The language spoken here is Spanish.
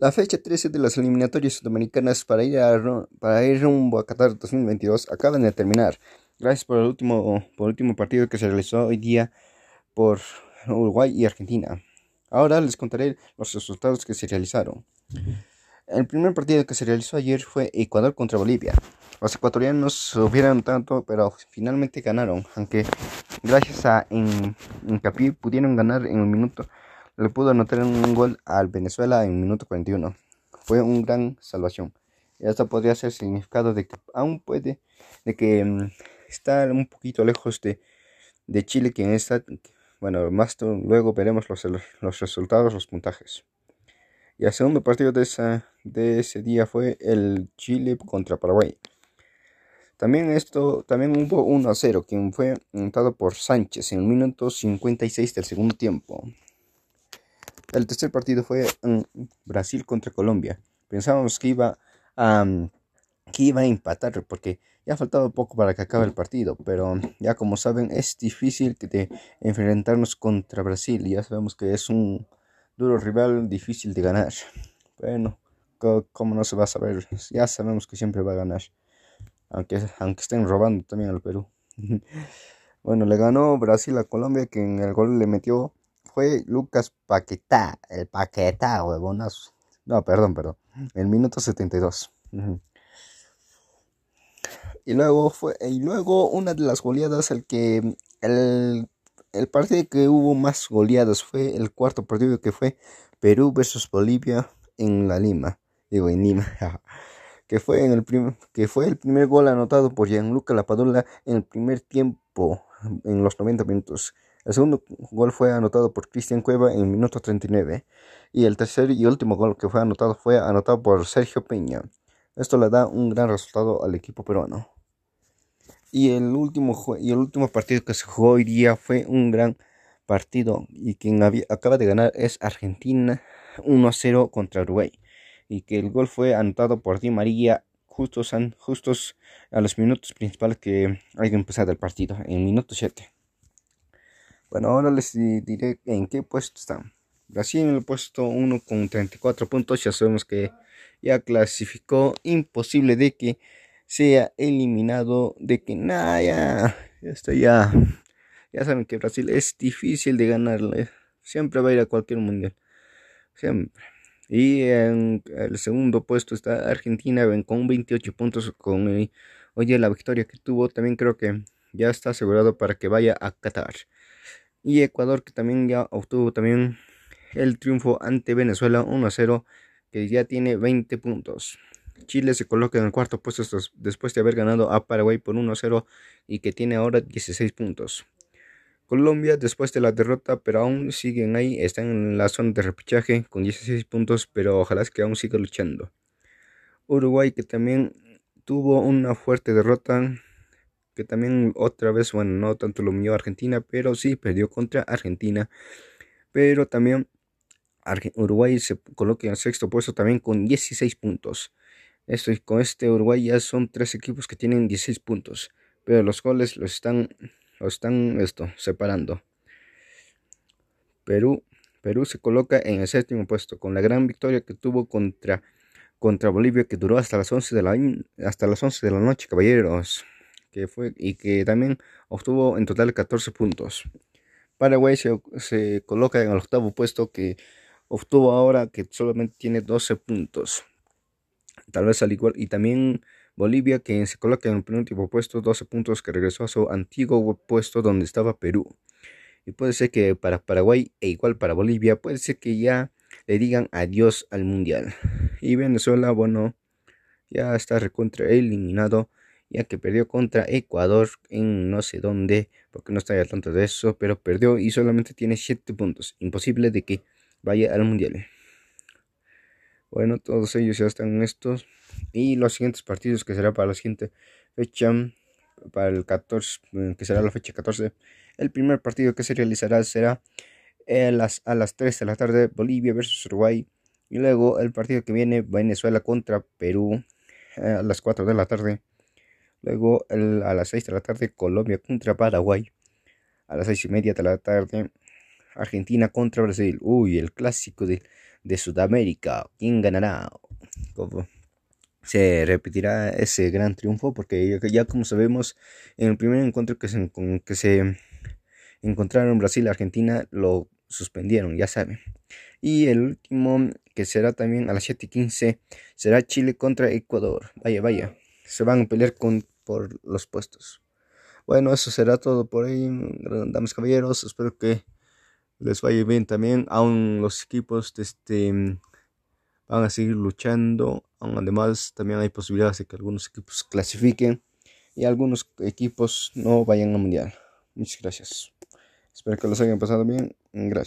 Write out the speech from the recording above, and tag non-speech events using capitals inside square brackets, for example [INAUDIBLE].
La fecha 13 de las eliminatorias sudamericanas para ir, a, para ir rumbo a Qatar 2022 acaban de terminar. Gracias por el último, por último partido que se realizó hoy día por Uruguay y Argentina. Ahora les contaré los resultados que se realizaron. El primer partido que se realizó ayer fue Ecuador contra Bolivia. Los ecuatorianos sufrieron tanto, pero finalmente ganaron, aunque gracias a Incapié pudieron ganar en un minuto le pudo anotar un gol al Venezuela en minuto 41. Fue una gran salvación. Y esto podría ser significado de que aún puede, de que mm, está un poquito lejos de, de Chile, quien está, bueno, más luego veremos los, los resultados, los puntajes. Y el segundo partido de, esa, de ese día fue el Chile contra Paraguay. También esto, también hubo 1 a 0, quien fue anotado por Sánchez en el minuto 56 del segundo tiempo. El tercer partido fue Brasil contra Colombia. Pensábamos que iba a, que iba a empatar porque ya faltaba poco para que acabe el partido, pero ya como saben es difícil de enfrentarnos contra Brasil ya sabemos que es un duro rival difícil de ganar. Bueno, como no se va a saber, ya sabemos que siempre va a ganar, aunque, aunque estén robando también al Perú. [LAUGHS] bueno, le ganó Brasil a Colombia, que en el gol le metió fue Lucas Paquetá, el Paquetá, huevonazo. No, perdón, perdón. El minuto 72. Y luego fue, y luego una de las goleadas, el que el, el partido que hubo más goleadas fue el cuarto partido que fue Perú versus Bolivia en la Lima. Digo, en Lima. [LAUGHS] que fue en el que fue el primer gol anotado por Gianluca Lapadula en el primer tiempo en los 90 minutos. El segundo gol fue anotado por Cristian Cueva en el minuto 39 y el tercer y último gol que fue anotado fue anotado por Sergio Peña. Esto le da un gran resultado al equipo peruano. Y el último, y el último partido que se jugó hoy día fue un gran partido y quien acaba de ganar es Argentina 1-0 contra Uruguay y que el gol fue anotado por Di María justos, a los minutos principales que hay que empezar el partido, en minuto 7. Bueno, ahora les diré en qué puesto están. Brasil en el puesto 1 con 34 puntos. Ya sabemos que ya clasificó. Imposible de que sea eliminado. De que nada, ya, ya. Ya saben que Brasil es difícil de ganarle. Siempre va a ir a cualquier mundial. Siempre. Y en el segundo puesto está Argentina con 28 puntos. Con oye, la victoria que tuvo también creo que ya está asegurado para que vaya a Qatar y Ecuador que también ya obtuvo también el triunfo ante Venezuela 1 0 que ya tiene 20 puntos. Chile se coloca en el cuarto puesto después de haber ganado a Paraguay por 1 0 y que tiene ahora 16 puntos. Colombia después de la derrota pero aún siguen ahí, están en la zona de repechaje con 16 puntos pero ojalá que aún siga luchando. Uruguay que también tuvo una fuerte derrota que también otra vez, bueno, no tanto lo mío Argentina, pero sí perdió contra Argentina. Pero también Uruguay se coloca en el sexto puesto también con 16 puntos. Esto, con este Uruguay ya son tres equipos que tienen 16 puntos. Pero los goles los están, los están esto, separando. Perú, Perú se coloca en el séptimo puesto con la gran victoria que tuvo contra, contra Bolivia que duró hasta las 11 de la, hasta las 11 de la noche, caballeros que fue y que también obtuvo en total 14 puntos. Paraguay se, coloca en el octavo puesto que obtuvo ahora que solamente tiene 12 puntos. Tal vez al igual y también Bolivia que se coloca en el penúltimo puesto 12 puntos que regresó a su antiguo puesto donde estaba Perú. Y puede ser que para Paraguay e igual para Bolivia puede ser que ya le digan adiós al mundial. Y Venezuela, bueno, ya está recontra eliminado ya que perdió contra Ecuador en no sé dónde, porque no estoy al tanto de eso, pero perdió y solamente tiene 7 puntos. Imposible de que vaya al mundial. Bueno, todos ellos ya están estos. Y los siguientes partidos que será para la siguiente fecha, para el 14, que será la fecha 14. El primer partido que se realizará será a las, a las 3 de la tarde, Bolivia versus Uruguay. Y luego el partido que viene, Venezuela contra Perú, a las 4 de la tarde. Luego a las 6 de la tarde Colombia contra Paraguay. A las 6 y media de la tarde Argentina contra Brasil. Uy, el clásico de, de Sudamérica. ¿Quién ganará? se repetirá ese gran triunfo porque ya, como sabemos en el primer encuentro que se, que se encontraron Brasil y Argentina lo suspendieron, ya saben. Y el último que será también a las 7:15 será Chile contra Ecuador. Vaya, vaya, se van a pelear con, por los puestos. Bueno, eso será todo por ahí, damas caballeros. Espero que les vaya bien también. Aún los equipos de este, van a seguir luchando. además, también hay posibilidades de que algunos equipos clasifiquen y algunos equipos no vayan al mundial. Muchas gracias. Espero que los hayan pasado bien. Gracias.